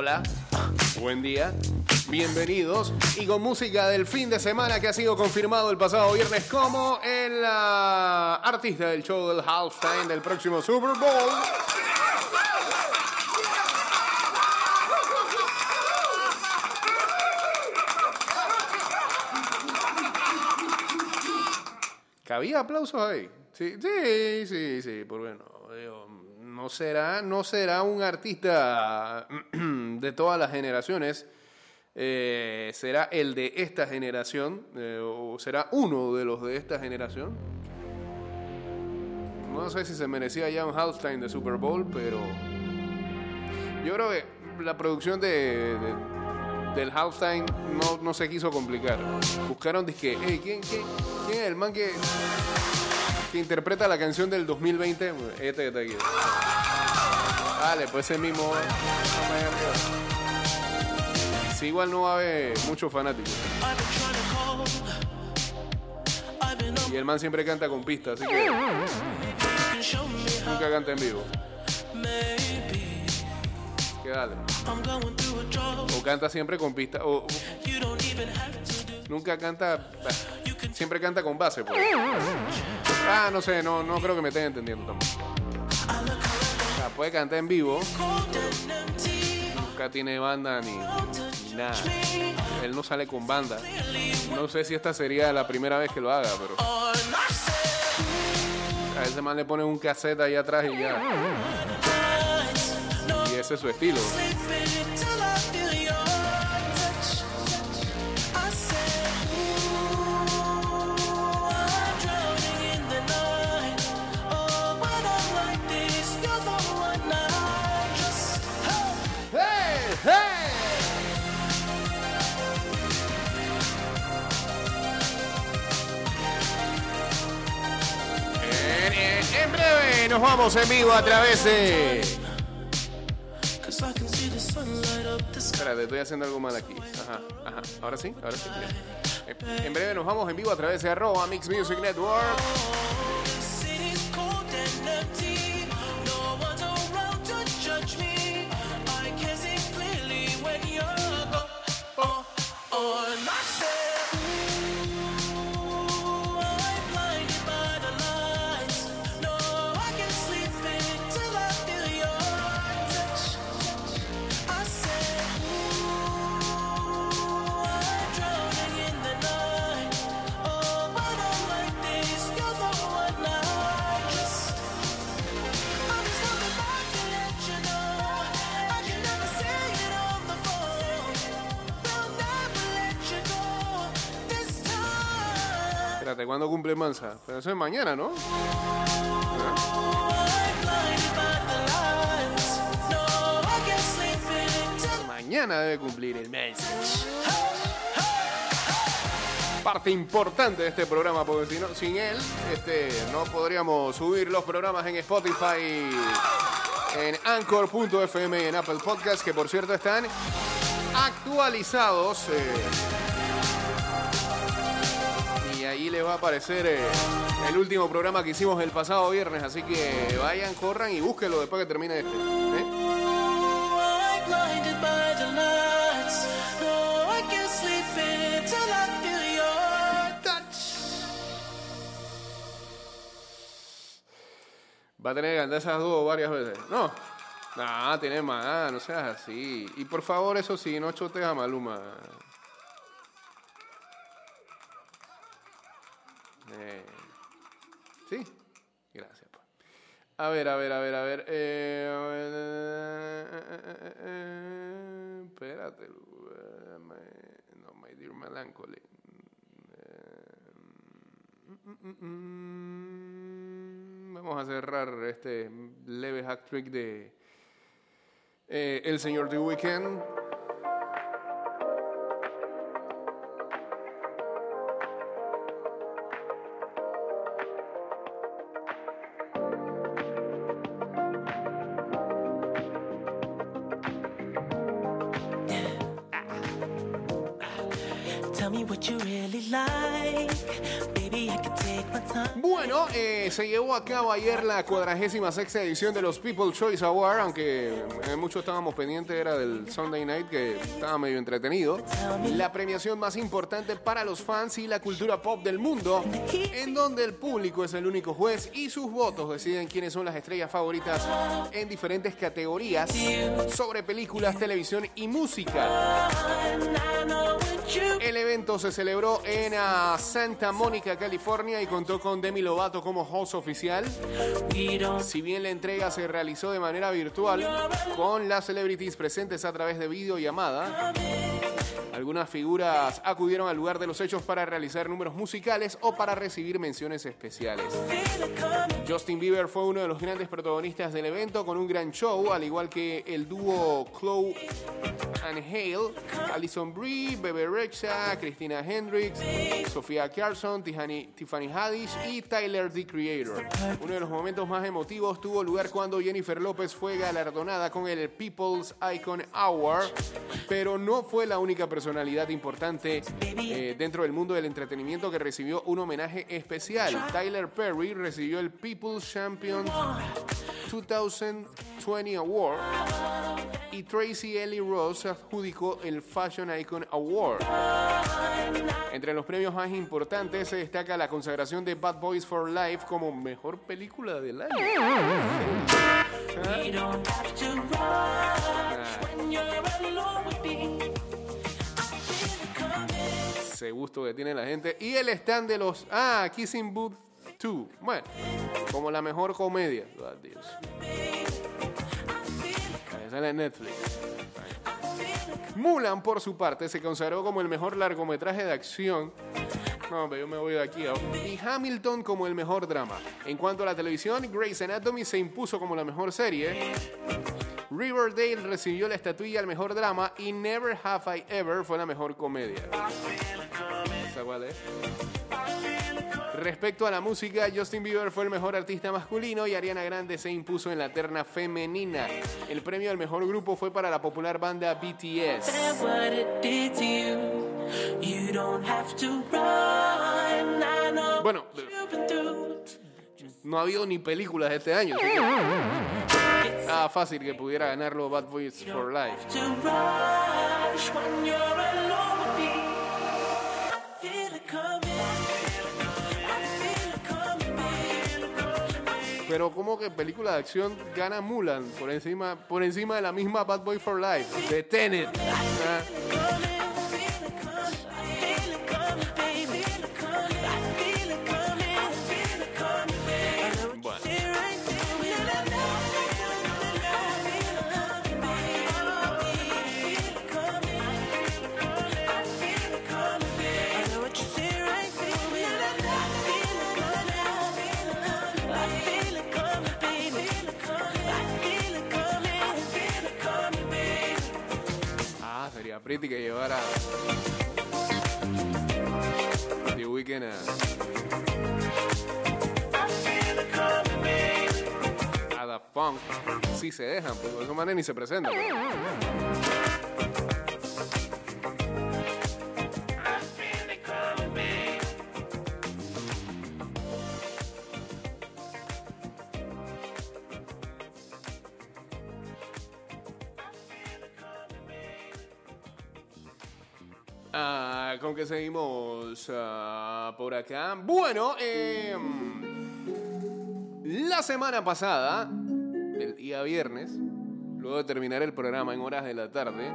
Hola, buen día, bienvenidos y con música del fin de semana que ha sido confirmado el pasado viernes como el ah, artista del show del halftime del próximo Super Bowl. ¿Cabía aplausos ahí? Sí, sí, sí, sí, por bueno, digo, no será, no será un artista de todas las generaciones, eh, será el de esta generación, eh, o será uno de los de esta generación. No sé si se merecía ya un halftime de Super Bowl, pero yo creo que la producción de, de- del halftime no, no se quiso complicar. Buscaron disque, hey, ¿quién, quién, quién es el man que, que interpreta la canción del 2020? Este que está aquí. Dale, pues ese mismo. arriba. Sí, igual no va a haber muchos fanáticos. Y el man siempre canta con pista, así que nunca canta en vivo. Que dale. O canta siempre con pista. O, nunca canta. Siempre canta con base, pues. Ah, no sé, no, no creo que me estén entendiendo tampoco. O sea, puede cantar en vivo. Nunca tiene banda ni, nada. Él no sale con banda. No sé si esta sería la primera vez que lo haga, pero. A ese man le ponen un cassette ahí atrás y ya. Y ese es su estilo. En- breve nos vamos en vivo a través de. Espérate, estoy haciendo algo mal aquí. Ajá, ajá. Ahora sí, ahora sí. En- En breve nos vamos en vivo a través de arroba Mix Music Network. Espérate, ¿cuándo cumple Mansa? Pero eso es mañana, ¿no? Mañana debe cumplir el mes. Parte importante de este programa, porque si no, sin él, este, no podríamos subir los programas en Spotify, en Anchor.fm y en Apple Podcast, que por cierto están actualizados. eh, les va a aparecer eh, el último programa que hicimos el pasado viernes. Así que vayan, corran y búsquenlo después que termine este. ¿eh? Va a tener que cantar esas dos varias veces. No. No, tiene más, no seas así. Y por favor, eso sí, no chotes a Maluma. Eh, sí, gracias. pues. A ver, a ver, a ver, a ver. eh, eh, eh, eh, espérate. no, my dear melancholy. Mm, mm, mm, vamos a cerrar este leve hack trick de eh, el señor The Weeknd. Se llevó a cabo ayer la cuadragésima sexta edición de los People Choice Award, aunque eh, muchos estábamos pendientes, era del Sunday Night, que estaba medio entretenido. La premiación más importante para los fans y la cultura pop del mundo, en donde el público es el único juez y sus votos deciden quiénes son las estrellas favoritas en diferentes categorías sobre películas, televisión y música. El evento se celebró en ah, Santa Mónica, California y contó con Demi Lovato como host oficial. Si bien la entrega se realizó de manera virtual, con las celebrities presentes a través de videollamada, algunas figuras acudieron al lugar de los hechos para realizar números musicales o para recibir menciones especiales. Justin Bieber fue uno de los grandes protagonistas del evento con un gran show, al igual que el dúo Chloe and Hale, Alison Brie, Bebe Rexha, Christina Hendricks, Sofía Carson, Tiffany, Haddish y Tyler the Creator. Uno de los momentos más emotivos tuvo lugar cuando Jennifer López fue galardonada con el People's Icon Award, pero no fue la única personalidad importante eh, dentro del mundo del entretenimiento que recibió un homenaje especial. Tyler Perry recibió el People's Champion 2020 Award y Tracy Ellie Ross adjudicó el Fashion Icon Award. Entre los premios más importantes se destaca la consagración de Bad Boys for Life como mejor película del año. Ese gusto que tiene la gente. Y el stand de los. Ah, Kissing Booth 2. Bueno, como la mejor comedia. Oh, Dios. Sale Netflix. Mulan, por su parte, se consagró como el mejor largometraje de acción. No, pero yo me voy de aquí. Y Hamilton como el mejor drama. En cuanto a la televisión, Grey's Anatomy se impuso como la mejor serie. Riverdale recibió la estatuilla al mejor drama y Never Have I Ever fue la mejor comedia. ¿Esa cuál es? Respecto a la música, Justin Bieber fue el mejor artista masculino y Ariana Grande se impuso en la terna femenina. El premio al mejor grupo fue para la popular banda BTS. Bueno, no ha habido ni películas este año. Ah, fácil que pudiera ganarlo Bad Boys for Life. Pero como que película de acción gana Mulan por encima, por encima de la misma Bad Boy for Life, de Tenet. Ah, pretty que llevara The Weeknd a, a The Funk. Si se dejan, pues de esa manera ni se presentan. Ah, ¿Con qué seguimos ah, por acá? Bueno, eh, la semana pasada, el día viernes, luego de terminar el programa en horas de la tarde,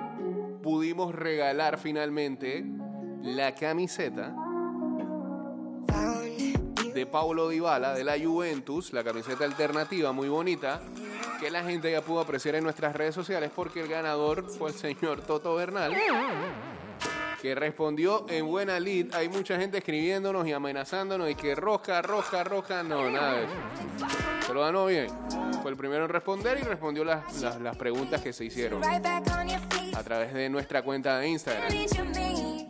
pudimos regalar finalmente la camiseta de Paulo Dybala de la Juventus, la camiseta alternativa muy bonita, que la gente ya pudo apreciar en nuestras redes sociales porque el ganador fue el señor Toto Bernal que respondió en buena lid. Hay mucha gente escribiéndonos y amenazándonos y que roja, roja, roja. No, nada de eso. Se lo ganó bien. Fue el primero en responder y respondió las, las, las preguntas que se hicieron a través de nuestra cuenta de Instagram.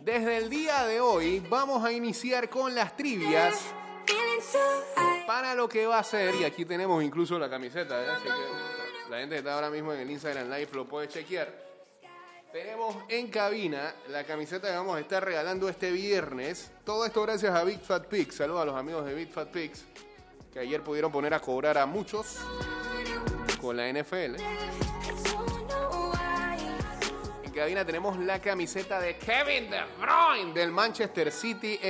Desde el día de hoy vamos a iniciar con las trivias para lo que va a ser. Y aquí tenemos incluso la camiseta. ¿eh? Así que la gente que está ahora mismo en el Instagram Live lo puede chequear. Tenemos en cabina la camiseta que vamos a estar regalando este viernes. Todo esto gracias a Big Fat Pigs. Saludos a los amigos de Big Fat Pigs que ayer pudieron poner a cobrar a muchos con la NFL. En cabina tenemos la camiseta de Kevin De Bruyne del Manchester City.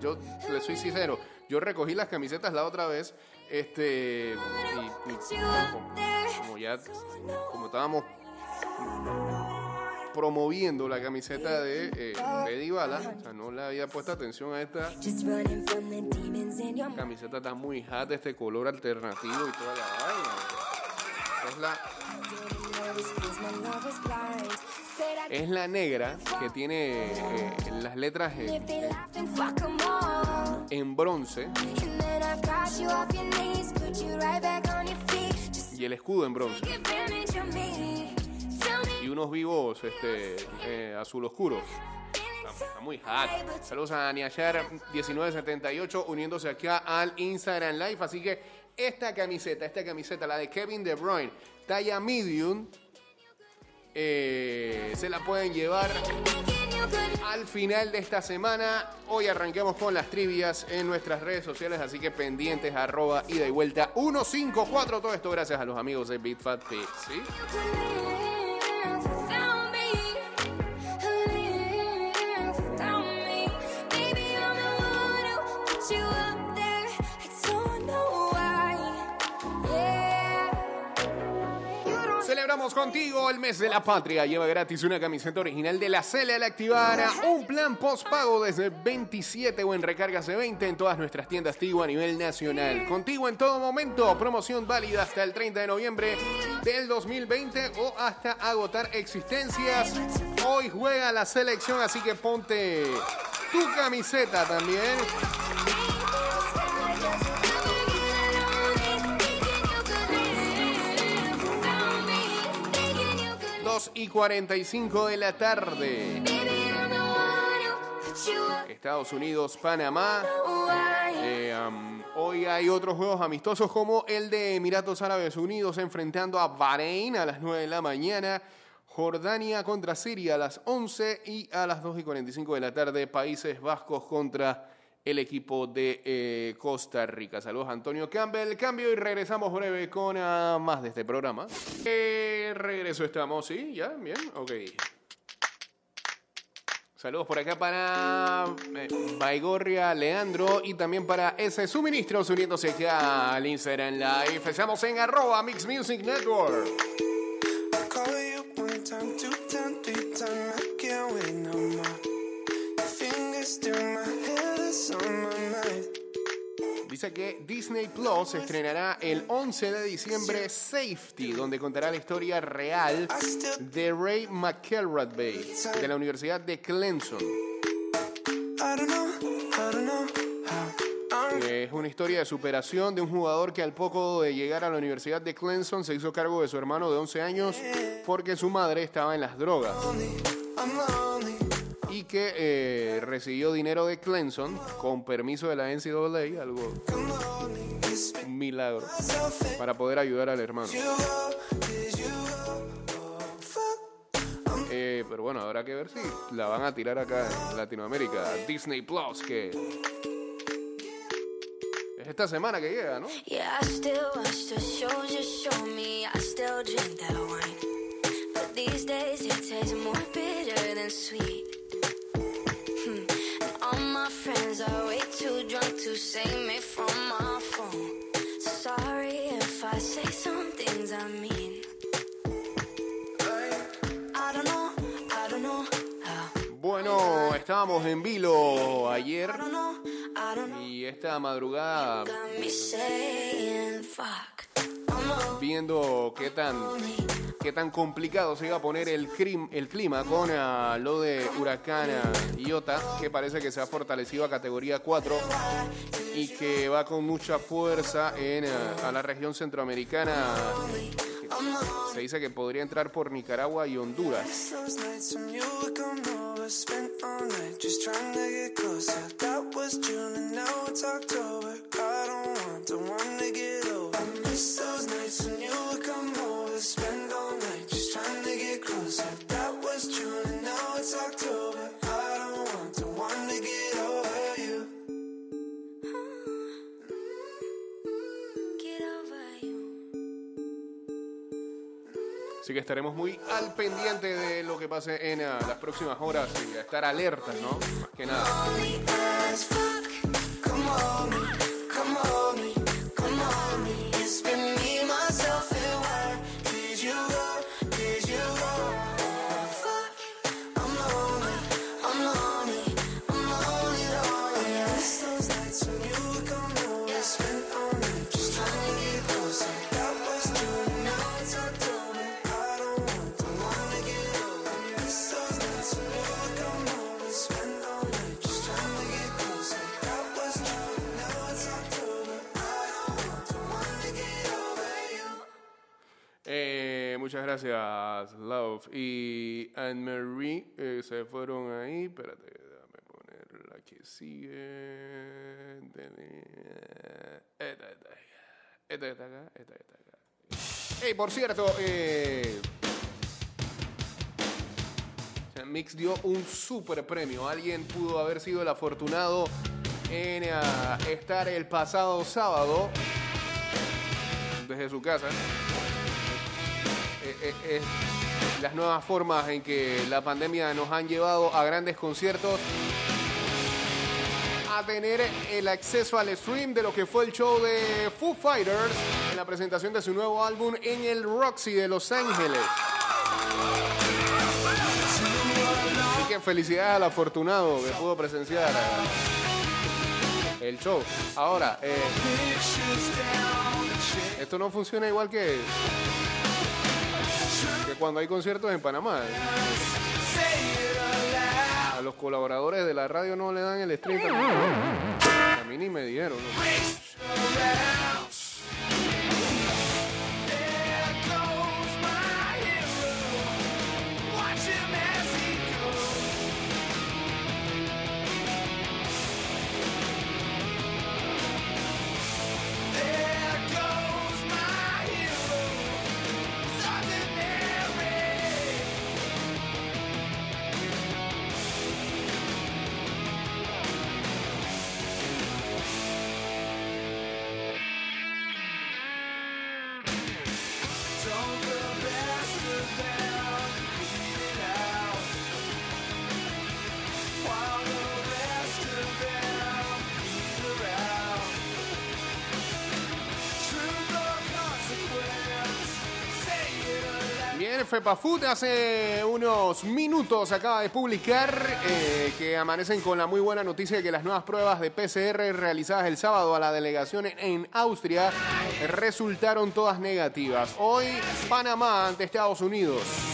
Yo le soy sincero, yo recogí las camisetas la otra vez. Este, como ya, como estábamos promoviendo la camiseta de eh, de Dybala, o sea, no le había puesto atención a esta camiseta está muy hot, este color alternativo y toda la vaina. Es la, es la negra que tiene eh, las letras en, en bronce y el escudo en bronce. Y unos vivos este, eh, azul oscuro. Está, muy hot. Saludos a Niashar 1978 uniéndose acá al Instagram Live. Así que esta camiseta, esta camiseta, la de Kevin De Bruyne, talla medium, eh, se la pueden llevar al final de esta semana. Hoy arranquemos con las trivias en nuestras redes sociales, así que pendientes, arroba, ida y vuelta 154. Todo esto gracias a los amigos de Big Fat Pig, ¿sí? Celebramos contigo el mes de la patria. Lleva gratis una camiseta original de la Cele al activar un plan postpago desde 27 o en recargas de 20 en todas nuestras tiendas Tigo a nivel nacional. Contigo en todo momento. Promoción válida hasta el 30 de noviembre del 2020 o hasta agotar existencias. Hoy juega la selección, así que ponte tu camiseta también. 2 y 45 de la tarde. Estados Unidos, Panamá. Eh, hoy hay otros juegos amistosos como el de Emiratos Árabes Unidos enfrentando a Bahrein a las 9 de la mañana. Jordania contra Siria a las 11 y a las 2 y 45 de la tarde Países Vascos contra el equipo de eh, Costa Rica. Saludos Antonio Campbell. Cambio y regresamos breve con ah, más de este programa. Eh, regreso estamos, ¿sí? ¿Ya? ¿Bien? Ok. Saludos por acá para eh, Baigorria, Leandro y también para ese suministros uniéndose acá al Instagram Live. Estamos en arroba Mix Music Network. Que Disney Plus estrenará el 11 de diciembre Safety, donde contará la historia real de Ray McElrath de la Universidad de Clemson. Es una historia de superación de un jugador que al poco de llegar a la Universidad de Clemson se hizo cargo de su hermano de 11 años porque su madre estaba en las drogas. Que eh, recibió dinero de Clemson con permiso de la NCAA, algo milagro, para poder ayudar al hermano. Eh, pero bueno, habrá que ver si la van a tirar acá en Latinoamérica. Disney Plus, que es esta semana que llega, ¿no? Save me from my phone. Sorry if I say some things I mean. I don't know, I don't know how. Bueno, estábamos en Vilo ayer y esta madrugada viendo qué tan qué tan complicado se iba a poner el, clima con ah, lo de huracán ah, Iota, que parece que se ha fortalecido a categoría 4 y que va con mucha fuerza en ah, a la región centroamericana. Se dice que podría entrar por Nicaragua y Honduras. Así que estaremos muy al pendiente de lo que pase en ah, las próximas horas y a estar alertas, ¿no? Más que nada. Gracias, Love. Y Anne-Marie eh, se fueron ahí. Espérate, déjame poner la que sigue. Esta, esta, esta está acá, esta está acá. Hey, por cierto, eh, Mix dio un super premio. Alguien pudo haber sido el afortunado en ah, estar el pasado sábado desde su casa eh, las nuevas formas en que la pandemia nos han llevado a grandes conciertos, a tener el acceso al stream de lo que fue el show de Foo Fighters en la presentación de su nuevo álbum en el Roxy de Los Ángeles. Así que felicidades al afortunado que pudo presenciar el show. Ahora, eh, esto no funciona igual que cuando hay conciertos en Panamá. A los colaboradores de la radio no le dan el stream. A mí ni me dieron. FEPAFUT hace unos minutos acaba de publicar eh, que amanecen con la muy buena noticia de que las nuevas pruebas de PCR realizadas el sábado a la delegación en Austria resultaron todas negativas. Hoy Panamá ante Estados Unidos.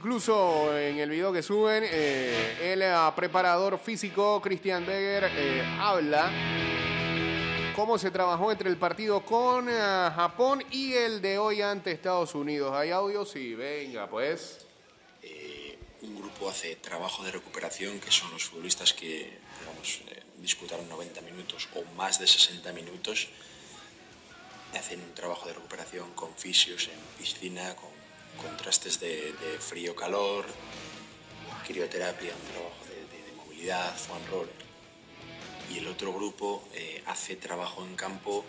Incluso en el video que suben, eh, el eh, preparador físico Christian Beger eh, habla cómo se trabajó entre el partido con eh, Japón y el de hoy ante Estados Unidos. ¿Hay audio? Sí, venga, pues. eh, un grupo hace trabajo de recuperación, que son los futbolistas que digamos, eh, disputaron 90 minutos o más de 60 minutos. Hacen un trabajo de recuperación con fisios en piscina, con contrastes de, frío-calor, crioterapia, un trabajo de, movilidad, foam roller. Y el otro grupo eh, hace trabajo en campo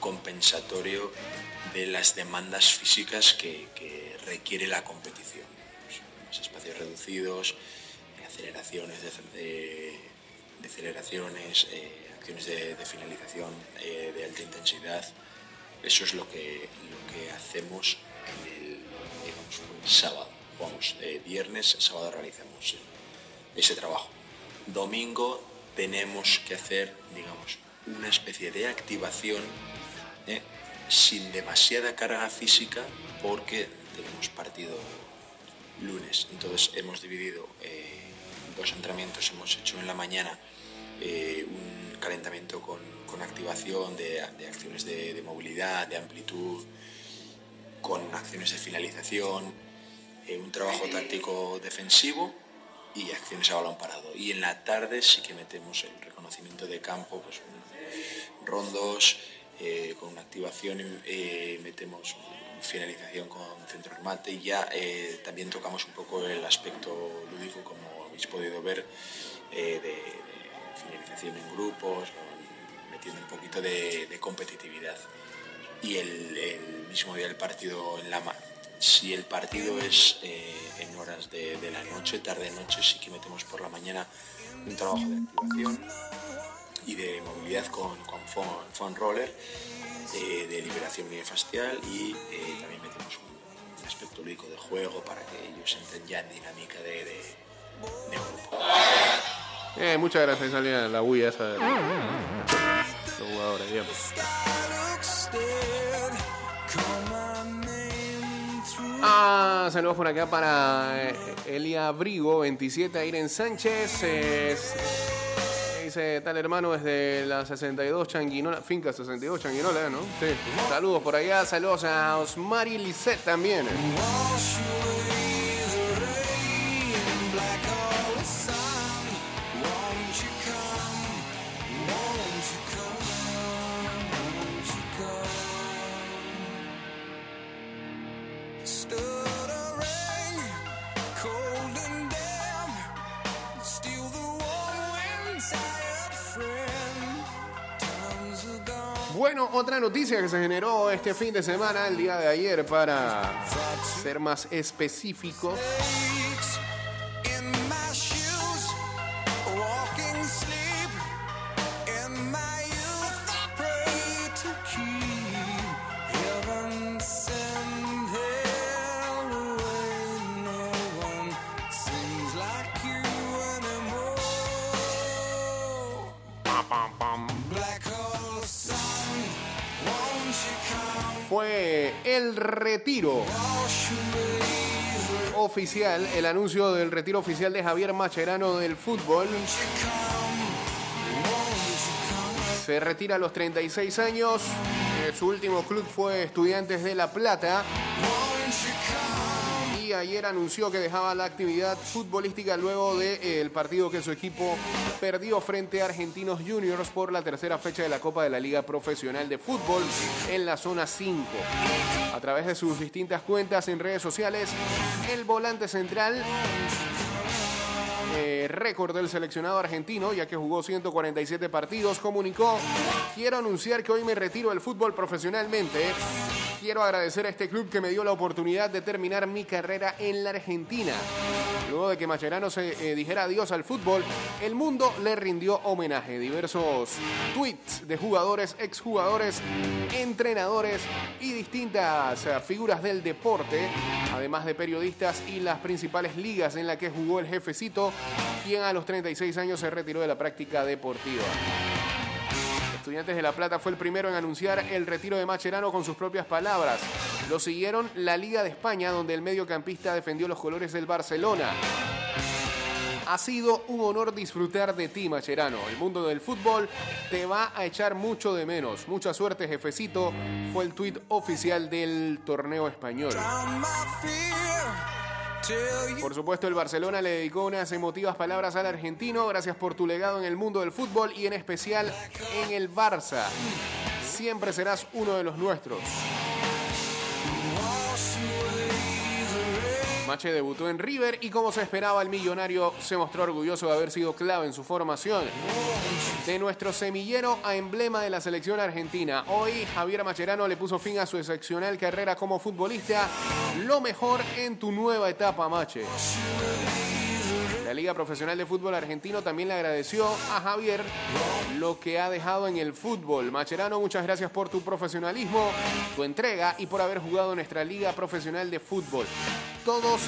compensatorio de las demandas físicas que, requiere la competición. Más espacios reducidos, eh, aceleraciones de, eh, acciones de, finalización de alta intensidad. Eso es lo que, lo que hacemos en el sábado. Vamos, eh, viernes, sábado realizamos eh, ese trabajo. Domingo tenemos que hacer, digamos, una especie de activación ¿eh? sin demasiada carga física porque tenemos partido lunes. Entonces hemos dividido eh, dos entrenamientos, hemos hecho en la mañana un calentamiento con, con activación de, de acciones de movilidad, de amplitud, con acciones de finalización, eh, un trabajo táctico defensivo y acciones a balón parado. Y en la tarde sí que metemos el reconocimiento de campo, pues rondos, eh, con una activación, eh, metemos finalización con centro remate y ya eh, también tocamos un poco el aspecto lúdico, como habéis podido ver, de, finalización en grupos, metiendo un poquito de competitividad. Y el, mismo día del partido en la ma- si el partido es eh, en horas de, la noche, tarde-noche, sí que metemos por la mañana un trabajo de activación y de movilidad con, con foam, roller, eh, de liberación miofascial y eh, también metemos un, aspecto lúdico de juego para que ellos entren ya en dinámica de, de, de grupo. Eh, muchas gracias, salía la bulla esa de los jugadores. Ah, saludos por acá para eh, Elia Brigo, 27, Airen Sánchez. eh, dice tal hermano desde la 62 Changuinola, finca 62 Changuinola, ¿no? Sí. Saludos por allá, saludos a Osmari Lisset también. Bueno, otra noticia que se generó este fin de semana, el día de ayer, para ser más específico. Oficial, el anuncio del retiro oficial de Javier Macherano del fútbol. Se retira a los 36 años. Eh, su último club fue Estudiantes de La Plata. Ayer anunció que dejaba la actividad futbolística luego del partido que su equipo perdió frente a Argentinos Juniors por la tercera fecha de la Copa de la Liga Profesional de Fútbol en la zona 5. A través de sus distintas cuentas en redes sociales, el volante central eh, récord del seleccionado argentino, ya que jugó 147 partidos, comunicó, quiero anunciar que hoy me retiro del fútbol profesionalmente. Quiero agradecer a este club que me dio la oportunidad de terminar mi carrera en la Argentina. Luego de que Macherano se eh, dijera adiós al fútbol, el mundo le rindió homenaje. Diversos tweets de jugadores, exjugadores, entrenadores y distintas eh, figuras del deporte, además de periodistas y las principales ligas en las que jugó el jefecito, quien a los 36 años se retiró de la práctica deportiva. Estudiantes de La Plata fue el primero en anunciar el retiro de Macherano con sus propias palabras. Lo siguieron la Liga de España, donde el mediocampista defendió los colores del Barcelona. Ha sido un honor disfrutar de ti, Macherano. El mundo del fútbol te va a echar mucho de menos. Mucha suerte, jefecito. Fue el tuit oficial del torneo español. Por supuesto, el Barcelona le dedicó unas emotivas palabras al argentino. Gracias por tu legado en el mundo del fútbol y en especial en el Barça. Siempre serás uno de los nuestros. Mache debutó en River y como se esperaba, el millonario se mostró orgulloso de haber sido clave en su formación. De nuestro semillero a emblema de la selección argentina. Hoy Javier Macherano le puso fin a su excepcional carrera como futbolista. Lo mejor en tu nueva etapa, Mache. La Liga Profesional de Fútbol Argentino también le agradeció a Javier lo que ha dejado en el fútbol. Macherano, muchas gracias por tu profesionalismo, tu entrega y por haber jugado nuestra Liga Profesional de Fútbol. Todos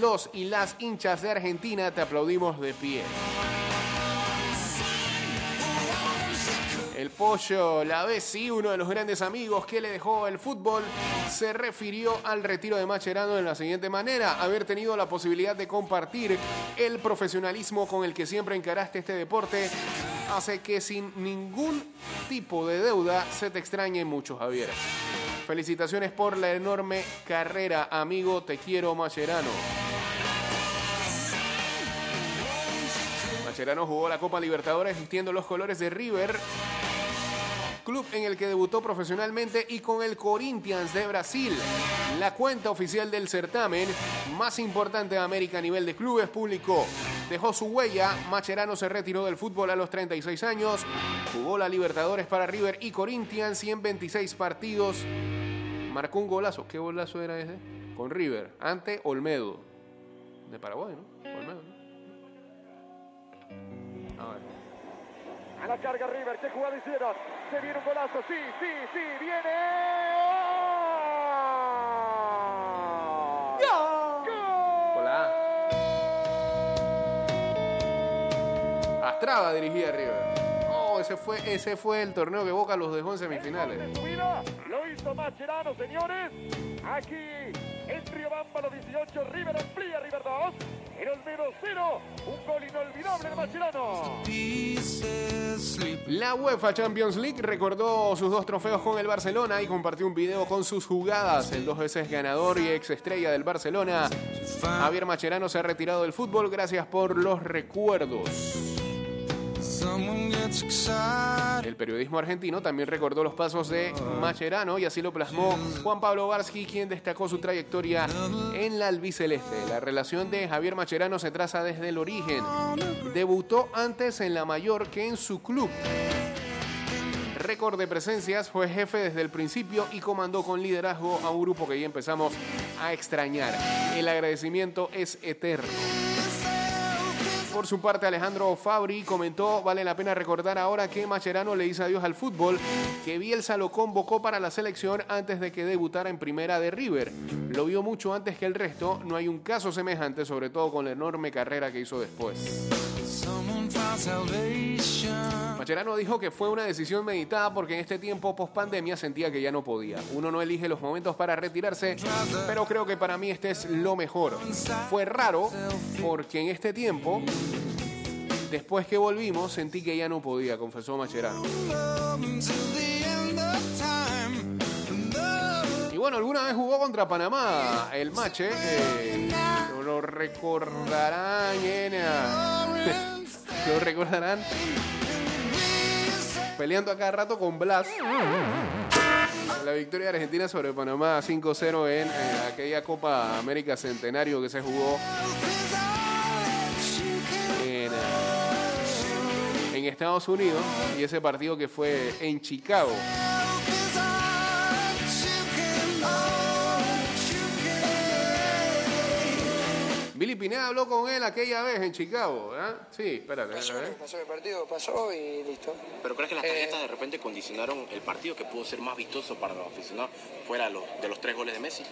los y las hinchas de Argentina te aplaudimos de pie. Pollo, la Bessi, uno de los grandes amigos que le dejó el fútbol, se refirió al retiro de Macherano de la siguiente manera: haber tenido la posibilidad de compartir el profesionalismo con el que siempre encaraste este deporte hace que sin ningún tipo de deuda se te extrañe mucho, Javier. Felicitaciones por la enorme carrera, amigo. Te quiero, Macherano. Macherano jugó la Copa Libertadores vistiendo los colores de River, club en el que debutó profesionalmente y con el Corinthians de Brasil. La cuenta oficial del certamen, más importante de América a nivel de clubes, publicó. Dejó su huella, Macherano se retiró del fútbol a los 36 años, jugó la Libertadores para River y Corinthians y en 26 partidos marcó un golazo. ¿Qué golazo era ese? Con River, ante Olmedo. De Paraguay, ¿no? Olmedo, A la carga River, qué jugada hicieron. Se viene un golazo, sí, sí, sí, viene. ¡Gol! Con la A. Astrada dirigía River. Oh, ese fue, ese fue el torneo que Boca los dejó en semifinales. De su vida, Lo hizo Macherano, señores. Aquí en Riobamba, los 18, River amplía, River 2. En Olmedo 0, un gol inolvidable de Macherano. La UEFA Champions League recordó sus dos trofeos con el Barcelona y compartió un video con sus jugadas. El dos veces ganador y ex estrella del Barcelona, Javier Macherano se ha retirado del fútbol. Gracias por los recuerdos. El periodismo argentino también recordó los pasos de Macherano y así lo plasmó Juan Pablo Barsky, quien destacó su trayectoria en la albiceleste. La relación de Javier Macherano se traza desde el origen. Debutó antes en la mayor que en su club. Récord de presencias, fue jefe desde el principio y comandó con liderazgo a un grupo que ya empezamos a extrañar. El agradecimiento es eterno. Por su parte, Alejandro Fabri comentó, vale la pena recordar ahora que Macherano le dice adiós al fútbol, que Bielsa lo convocó para la selección antes de que debutara en primera de River. Lo vio mucho antes que el resto, no hay un caso semejante, sobre todo con la enorme carrera que hizo después. Macherano dijo que fue una decisión meditada porque en este tiempo post pandemia sentía que ya no podía. Uno no elige los momentos para retirarse, pero creo que para mí este es lo mejor. Fue raro porque en este tiempo, después que volvimos, sentí que ya no podía, confesó Macherano. Y bueno, alguna vez jugó contra Panamá el match, ¿eh? lo recordarán en... Lo recordarán peleando a cada rato con Blas. La victoria de Argentina sobre Panamá 5-0 en, en aquella Copa América Centenario que se jugó en, eh, en Estados Unidos y ese partido que fue en Chicago. Billy Pineda habló con él aquella vez en Chicago, ¿eh? Sí, espérate. Pasó, pasó el partido, pasó y listo. ¿Pero crees que las Eh, tarjetas de repente condicionaron el partido que pudo ser más vistoso para los aficionados fuera de los, de los tres goles de Messi?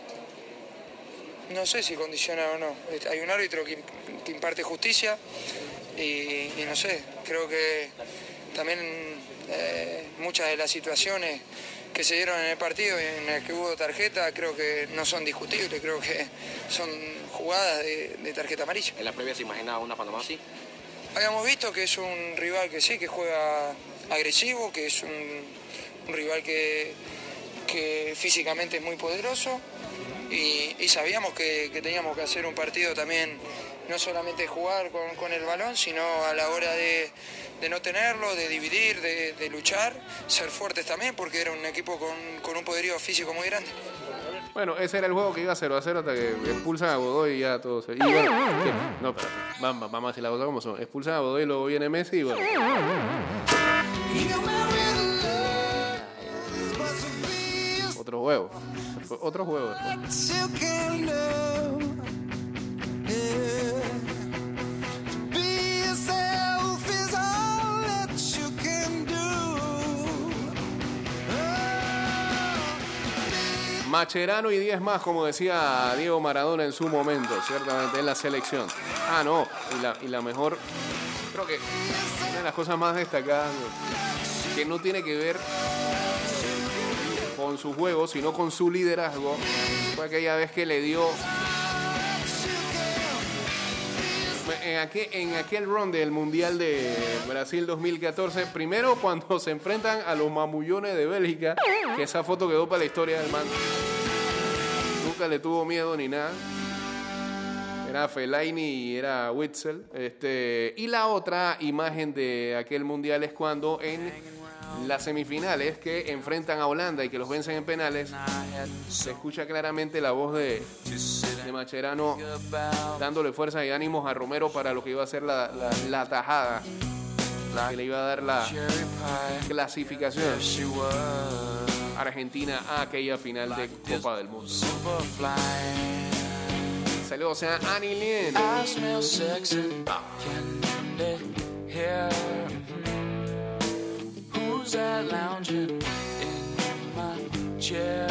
No sé si condiciona o no. Hay un árbitro que, imp- que imparte justicia y, y no sé, creo que también eh, muchas de las situaciones que se dieron en el partido en el que hubo tarjeta creo que no son discutibles, creo que son jugadas de, de tarjeta amarilla. En la previa se imaginaba una Panamá así. Habíamos visto que es un rival que sí, que juega agresivo, que es un, un rival que, que físicamente es muy poderoso y, y sabíamos que, que teníamos que hacer un partido también, no solamente jugar con, con el balón, sino a la hora de, de no tenerlo, de dividir, de, de luchar, ser fuertes también, porque era un equipo con, con un poderío físico muy grande. Bueno, ese era el juego que iba 0 a 0 hasta que expulsan a Godoy y ya todo se. Y bueno, ¿qué? no, pero vamos, vamos a decir las cosas como son. Expulsan a Godoy y luego viene Messi y bueno. Otro juego. Otro juego. Macherano y 10 más, como decía Diego Maradona en su momento, ciertamente en la selección. Ah, no, y la, mejor, creo que una de las cosas más destacadas, que no tiene que ver con su juego, sino con su liderazgo, fue aquella vez que le dio En aquel, en run del Mundial de Brasil 2014, primero cuando se enfrentan a los mamullones de Bélgica, que esa foto quedó para la historia del man. Nunca le tuvo miedo ni nada. Era Fellaini y era Witzel. Este, y la otra imagen de aquel mundial es cuando en las semifinales que enfrentan a Holanda y que los vencen en penales, se escucha claramente la voz de, Macherano dándole fuerza y ánimos a Romero para lo que iba a ser la, la- la tajada que le iba a dar la clasificación a Argentina a aquella final de Copa del Mundo. Saludos, sea, Annie Lynn. I. Who's that lounging in my chair?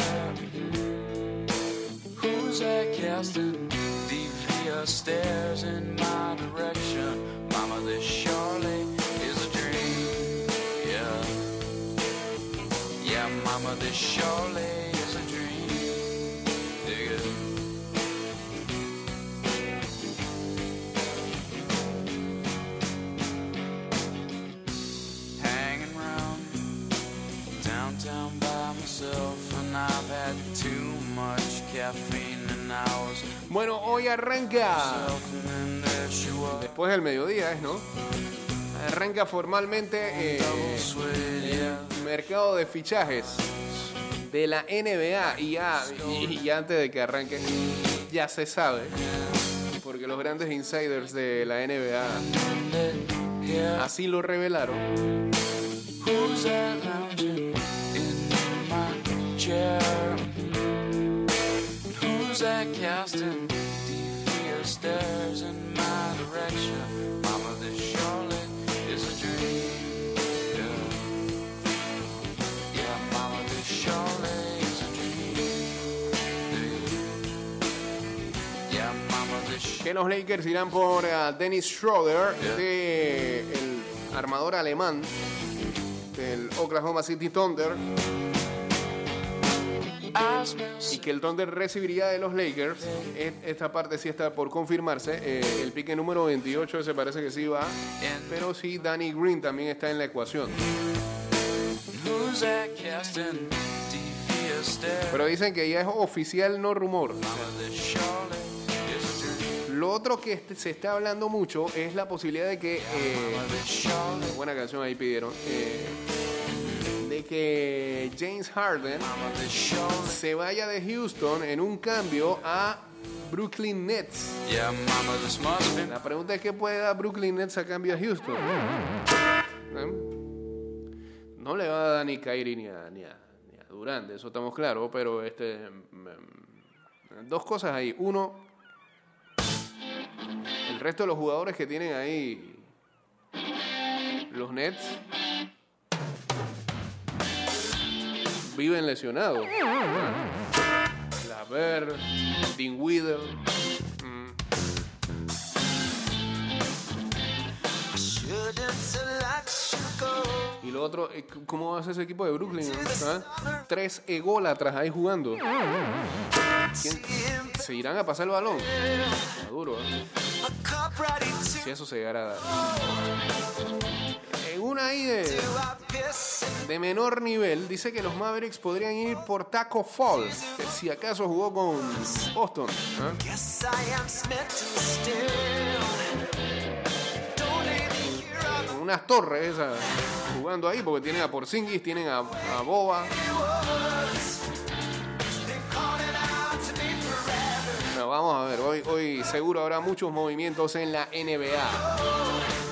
Who's that casting devious stares in my direction? Mama, this surely is a dream. Yeah. Yeah, mama, this surely Bueno, hoy arranca, después del mediodía, ¿es, no? Arranca formalmente eh, el mercado de fichajes de la NBA y ya, y ya antes de que arranque, ya se sabe, porque los grandes insiders de la NBA así lo revelaron. Who's that lounging in my chair? Casting devious stares in my direction? Mama, this surely is a dream. Yeah, yeah, Mama, this surely is a dream. Yeah, Mama, this Que los Lakers irán por eh, Dennis Schroeder, de el armador alemán del Oklahoma City Thunder, y que el Thunder recibiría de los Lakers. Esta parte sí está por confirmarse. eh, el pique número 28 se parece que sí va, pero sí Danny Green también está en la ecuación. Pero dicen que ya es oficial, no rumor. Lo otro que se está hablando mucho es la posibilidad de que... eh, buena canción ahí pidieron. eh, de que James Harden se vaya de Houston en un cambio a Brooklyn Nets. La pregunta es qué puede dar Brooklyn Nets a cambio a Houston. ¿Eh? No le va a dar ni Kyrie ni a, ni a, ni a Durant, de eso estamos claros, pero este mm, dos cosas ahí. Uno, el resto de los jugadores que tienen ahí los Nets viven lesionados. Laver, Dinwiddie. mm, Y lo otro, eh, ¿cómo va a ser ese equipo de Brooklyn? ¿Ah? Tres ególatras ahí jugando. ¿Quién- ¿Se irán a pasar el balón? Está duro, ¿eh? Si eso se llegara a dar. Una ahí de, menor nivel, dice que los Mavericks podrían ir por Taco Fall, que si acaso jugó con Boston. Con unas torres esas, jugando ahí, porque tienen a Porzingis, tienen a, a Boba. Bueno, vamos a ver, hoy, hoy seguro habrá muchos movimientos en la NBA.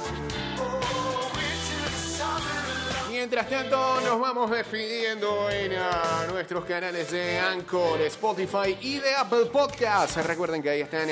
Mientras tanto, nos vamos despidiendo en ah, nuestros canales de Anchor, Spotify y de Apple Podcasts. Recuerden que ahí están